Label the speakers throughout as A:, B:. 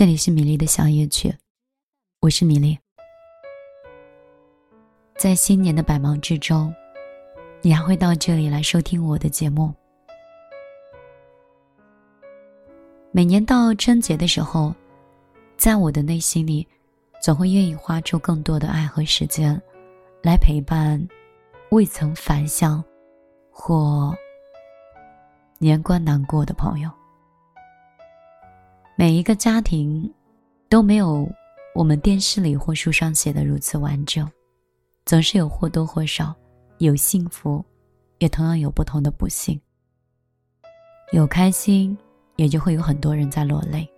A: 这里是米粒的小夜曲，我是米粒。在新年的百忙之中，你还会到这里来收听我的节目。每年到春节的时候，在我的内心里，总会愿意花出更多的爱和时间，来陪伴未曾返乡或年关难过的朋友。每一个家庭都没有我们电视里或书上写的如此完整，总是有或多或少有幸福，也同样有不同的不幸。有开心，也就会有很多人在落泪。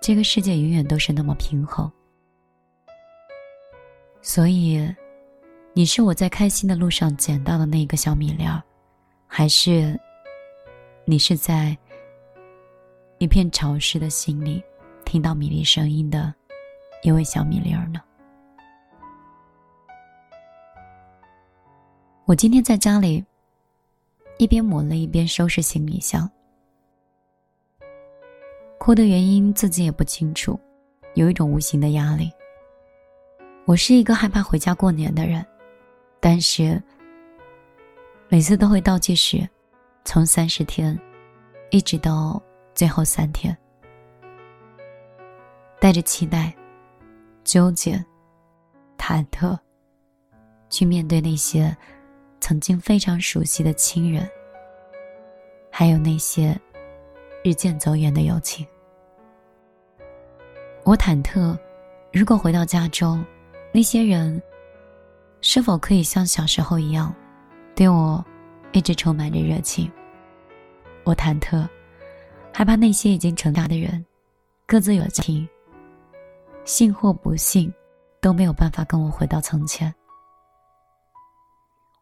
A: 这个世界永远都是那么平衡。所以，你是我在开心的路上捡到的那个小米粒儿，还是你是在？一片潮湿的心里，听到米粒声音的一位小米粒儿呢。我今天在家里，一边抹泪一边收拾行李箱，哭的原因自己也不清楚，有一种无形的压力。我是一个害怕回家过年的人，但是每次都会倒计时，从三十天，一直到。最后三天，带着期待、纠结、忐忑，去面对那些曾经非常熟悉的亲人，还有那些日渐走远的友情。我忐忑，如果回到家中，那些人是否可以像小时候一样，对我一直充满着热情？我忐忑。害怕那些已经成家的人，各自有家庭，幸或不信，都没有办法跟我回到从前。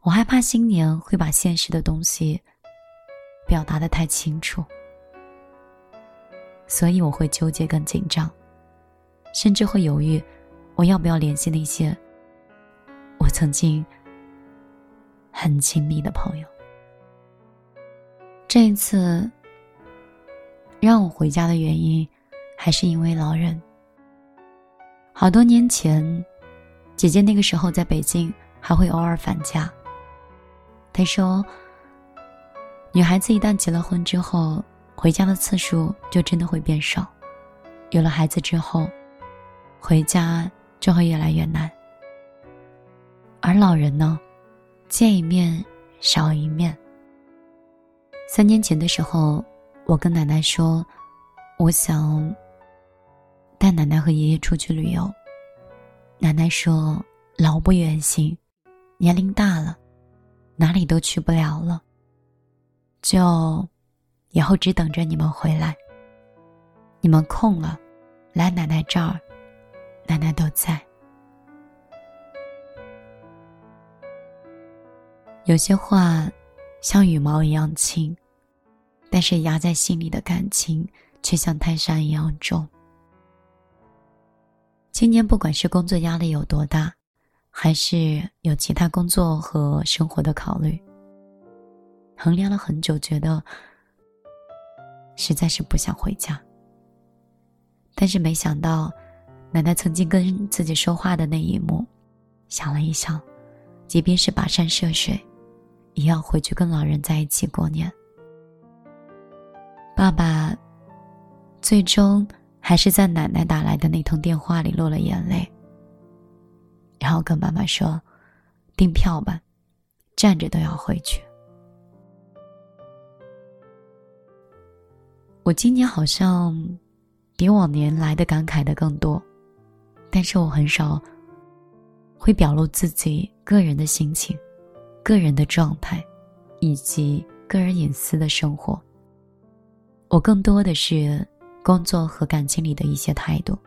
A: 我害怕新年会把现实的东西表达的太清楚，所以我会纠结跟紧张，甚至会犹豫，我要不要联系那些我曾经很亲密的朋友。这一次。让我回家的原因，还是因为老人。好多年前，姐姐那个时候在北京，还会偶尔返家。她说：“女孩子一旦结了婚之后，回家的次数就真的会变少。有了孩子之后，回家就会越来越难。而老人呢，见一面少一面。三年前的时候。”我跟奶奶说，我想带奶奶和爷爷出去旅游。奶奶说：“老不远行，年龄大了，哪里都去不了了。就以后只等着你们回来。你们空了，来奶奶这儿，奶奶都在。有些话像羽毛一样轻。”但是压在心里的感情却像泰山一样重。今年不管是工作压力有多大，还是有其他工作和生活的考虑，衡量了很久，觉得实在是不想回家。但是没想到，奶奶曾经跟自己说话的那一幕，想了一想，即便是跋山涉水，也要回去跟老人在一起过年。爸爸最终还是在奶奶打来的那通电话里落了眼泪，然后跟妈妈说：“订票吧，站着都要回去。”我今年好像比往年来的感慨的更多，但是我很少会表露自己个人的心情、个人的状态以及个人隐私的生活。我更多的是工作和感情里的一些态度，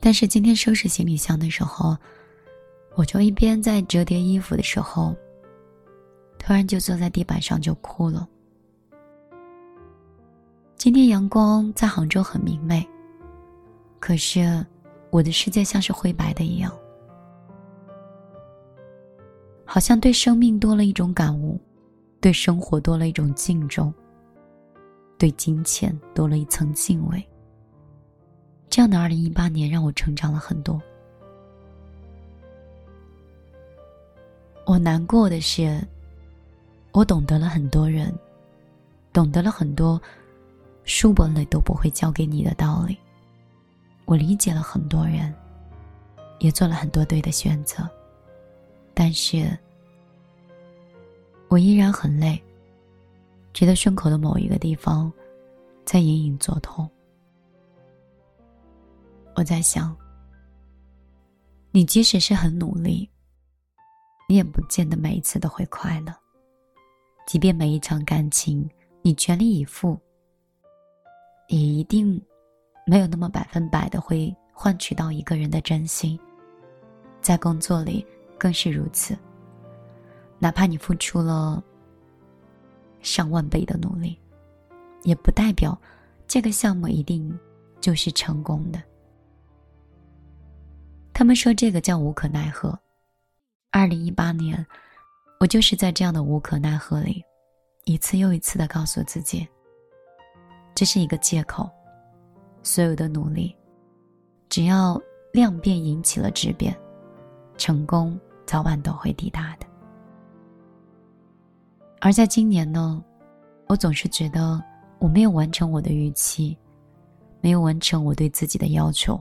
A: 但是今天收拾行李箱的时候，我就一边在折叠衣服的时候，突然就坐在地板上就哭了。今天阳光在杭州很明媚，可是我的世界像是灰白的一样，好像对生命多了一种感悟，对生活多了一种敬重，对金钱多了一层敬畏。这样的二零一八年让我成长了很多。我难过的是，我懂得了很多人，懂得了很多。书本里都不会教给你的道理。我理解了很多人，也做了很多对的选择，但是，我依然很累，觉得胸口的某一个地方在隐隐作痛。我在想，你即使是很努力，你也不见得每一次都会快乐。即便每一场感情你全力以赴。也一定没有那么百分百的会换取到一个人的真心，在工作里更是如此。哪怕你付出了上万倍的努力，也不代表这个项目一定就是成功的。他们说这个叫无可奈何。二零一八年，我就是在这样的无可奈何里，一次又一次的告诉自己。这是一个借口，所有的努力，只要量变引起了质变，成功早晚都会抵达的。而在今年呢，我总是觉得我没有完成我的预期，没有完成我对自己的要求。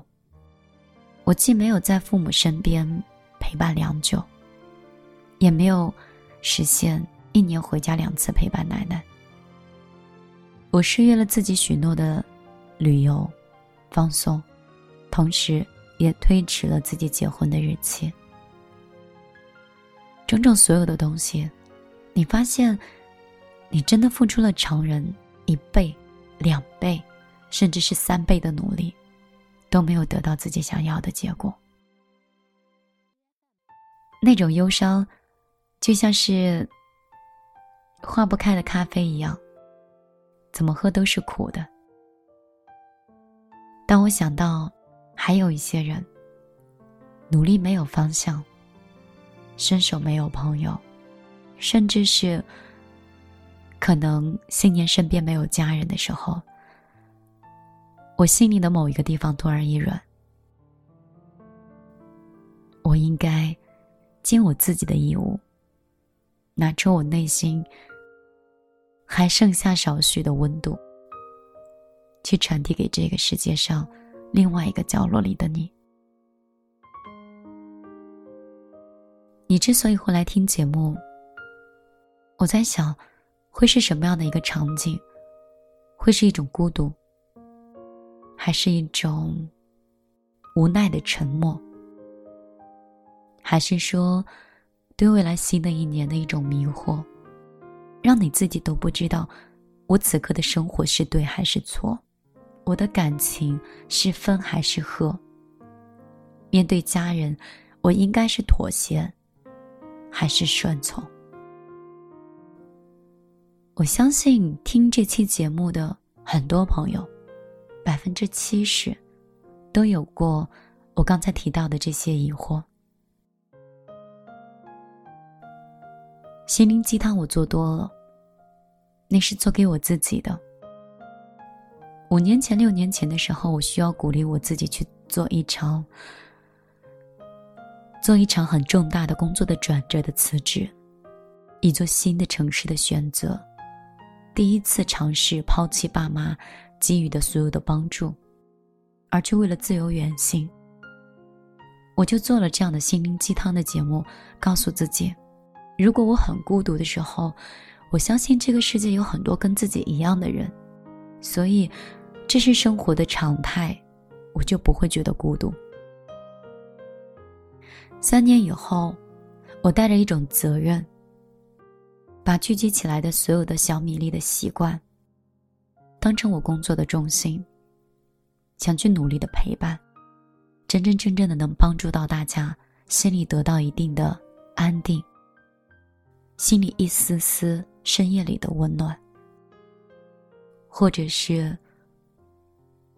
A: 我既没有在父母身边陪伴良久，也没有实现一年回家两次陪伴奶奶。我失约了自己许诺的旅游、放松，同时也推迟了自己结婚的日期。种种所有的东西，你发现，你真的付出了常人一倍、两倍，甚至是三倍的努力，都没有得到自己想要的结果。那种忧伤，就像是化不开的咖啡一样。怎么喝都是苦的。当我想到，还有一些人，努力没有方向，伸手没有朋友，甚至是可能新年身边没有家人的时候，我心里的某一个地方突然一软。我应该尽我自己的义务，拿出我内心。还剩下少许的温度，去传递给这个世界上另外一个角落里的你。你之所以会来听节目，我在想，会是什么样的一个场景？会是一种孤独，还是一种无奈的沉默？还是说，对未来新的一年的一种迷惑？让你自己都不知道，我此刻的生活是对还是错，我的感情是分还是合。面对家人，我应该是妥协，还是顺从？我相信听这期节目的很多朋友，百分之七十都有过我刚才提到的这些疑惑。心灵鸡汤我做多了。那是做给我自己的。五年前、六年前的时候，我需要鼓励我自己去做一场、做一场很重大的工作的转折的辞职，一座新的城市的选择，第一次尝试抛弃爸妈给予的所有的帮助，而去为了自由远行。我就做了这样的心灵鸡汤的节目，告诉自己，如果我很孤独的时候。我相信这个世界有很多跟自己一样的人，所以这是生活的常态，我就不会觉得孤独。三年以后，我带着一种责任，把聚集起来的所有的小米粒的习惯，当成我工作的重心，想去努力的陪伴，真真正正的能帮助到大家，心里得到一定的安定，心里一丝丝深夜里的温暖，或者是，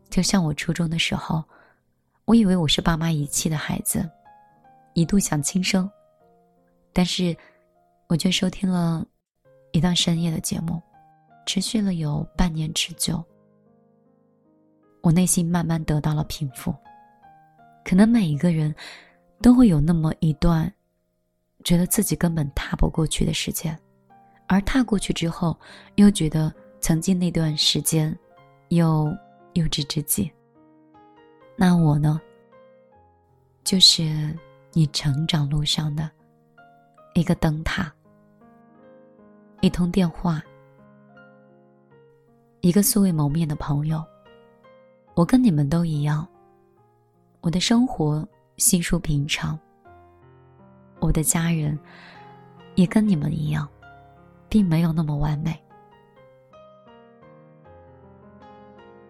A: 就像我初中的时候，我以为我是爸妈遗弃的孩子，一度想轻生，但是，我却收听了一段深夜的节目，持续了有半年之久，我内心慢慢得到了平复。可能每一个人，都会有那么一段，觉得自己根本踏不过去的时间，而踏过去之后，又觉得曾经那段时间，又幼稚之极。那我呢？就是你成长路上的一个灯塔，一通电话，一个素未谋面的朋友。我跟你们都一样。我的生活稀疏平常，我的家人也跟你们一样，并没有那么完美。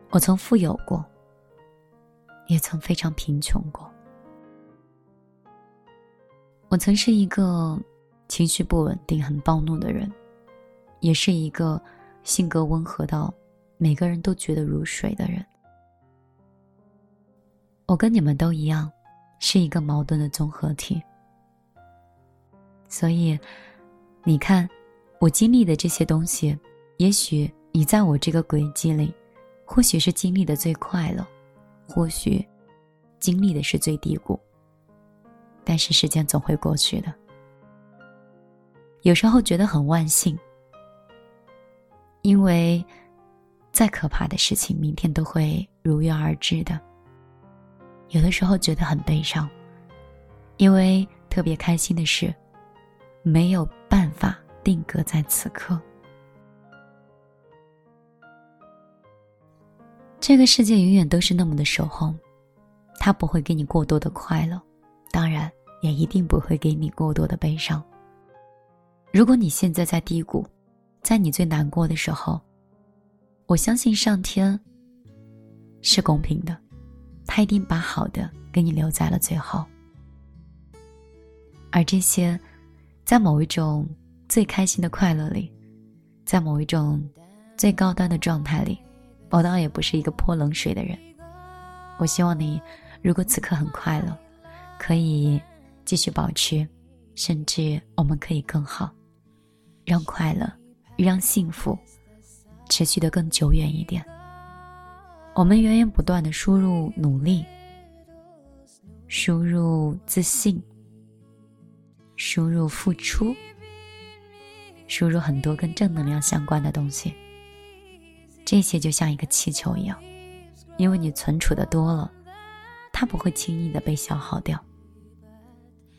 A: 我曾富有过，也曾非常贫穷过。我曾是一个情绪不稳定、很暴怒的人，也是一个性格温和到每个人都觉得如水的人。我跟你们都一样，是一个矛盾的综合体。所以，你看，我经历的这些东西，也许你在我这个轨迹里，或许是经历的最快乐，或许经历的是最低谷。但是时间总会过去的。有时候觉得很万幸，因为再可怕的事情，明天都会如约而至的。有的时候觉得很悲伤，因为特别开心的事，没有办法定格在此刻。这个世界永远都是那么的守候，它不会给你过多的快乐，当然也一定不会给你过多的悲伤。如果你现在在低谷，在你最难过的时候，我相信上天是公平的。他一定把好的给你留在了最后，而这些，在某一种最开心的快乐里，在某一种最高端的状态里，我当然也不是一个泼冷水的人。我希望你，如果此刻很快乐，可以继续保持，甚至我们可以更好，让快乐，让幸福，持续的更久远一点。我们源源不断的输入努力，输入自信，输入付出，输入很多跟正能量相关的东西。这些就像一个气球一样，因为你存储的多了，它不会轻易的被消耗掉。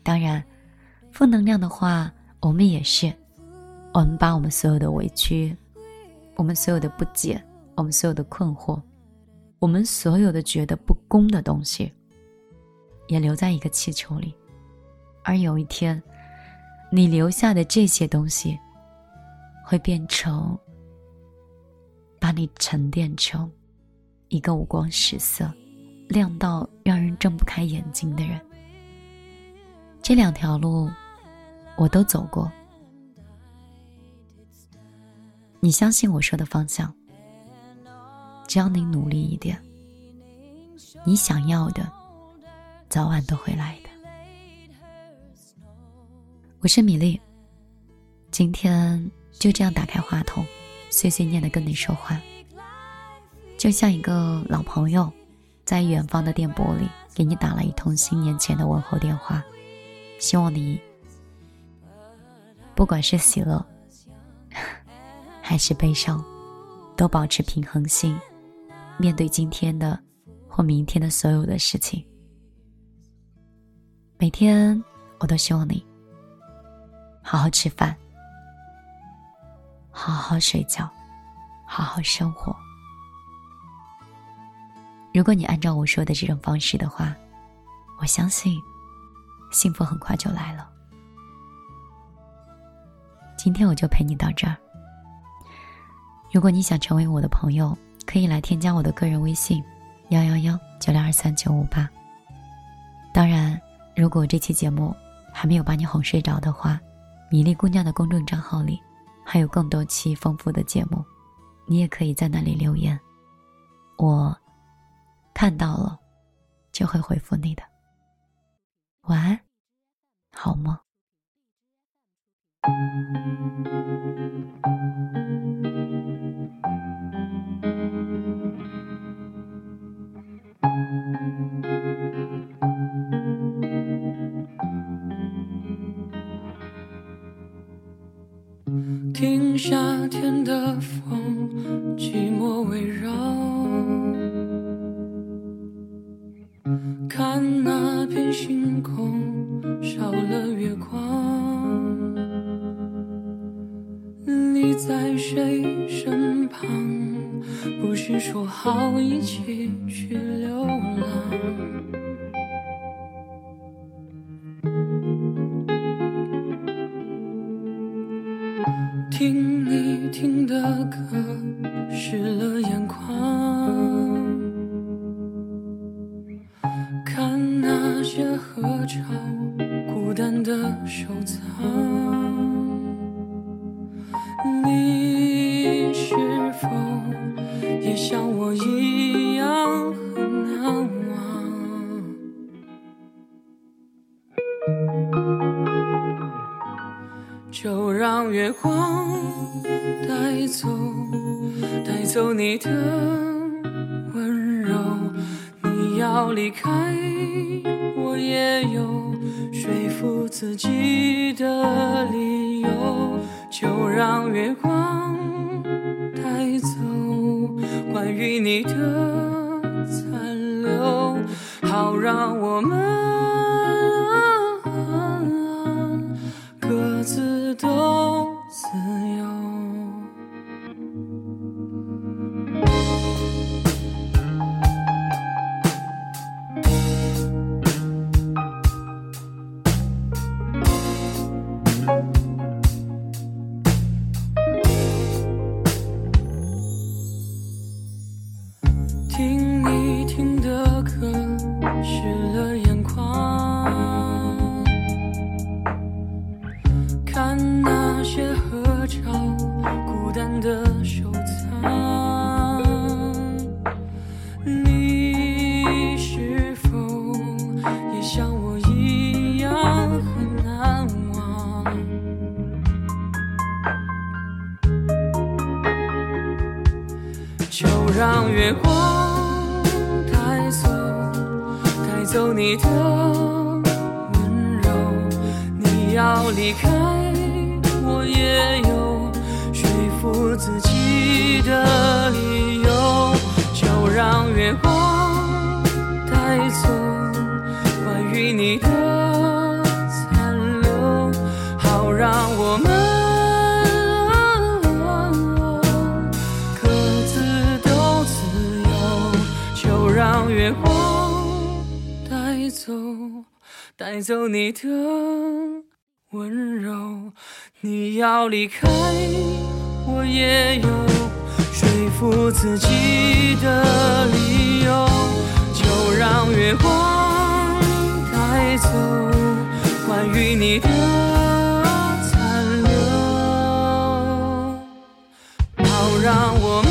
A: 当然，负能量的话，我们也是，我们把我们所有的委屈，我们所有的不解，我们所有的困惑。我们所有的觉得不公的东西，也留在一个气球里，而有一天，你留下的这些东西，会变成，把你沉淀成一个五光十色、亮到让人睁不开眼睛的人。这两条路，我都走过。你相信我说的方向？只要你努力一点，你想要的，早晚都会来的。我是米粒，今天就这样打开话筒，碎碎念的跟你说话，就像一个老朋友，在远方的电波里给你打了一通新年前的问候电话。希望你，不管是喜乐，还是悲伤，都保持平衡性。面对今天的或明天的所有的事情，每天我都希望你好好吃饭，好好睡觉，好好生活。如果你按照我说的这种方式的话，我相信幸福很快就来了。今天我就陪你到这儿。如果你想成为我的朋友，可以来添加我的个人微信，幺幺幺九六二三九五八，当然，如果这期节目还没有把你哄睡着的话，米粒姑娘的公众账号里还有更多期丰富的节目，你也可以在那里留言，我看到了就会回复你的。晚安，好梦。
B: 一起去流浪？就让月光带走，带走你的温柔。你要离开，我也有说服自己的理由。就让月光带走关于你的残留，好让我们让月光带走，带走你的温柔。你要离开，我也有说服自己的理由。就让月光带走关于你的让月光带走带走你的温柔。你要离开我也有说服自己的理由。就让月光带走关于你的残留。好让我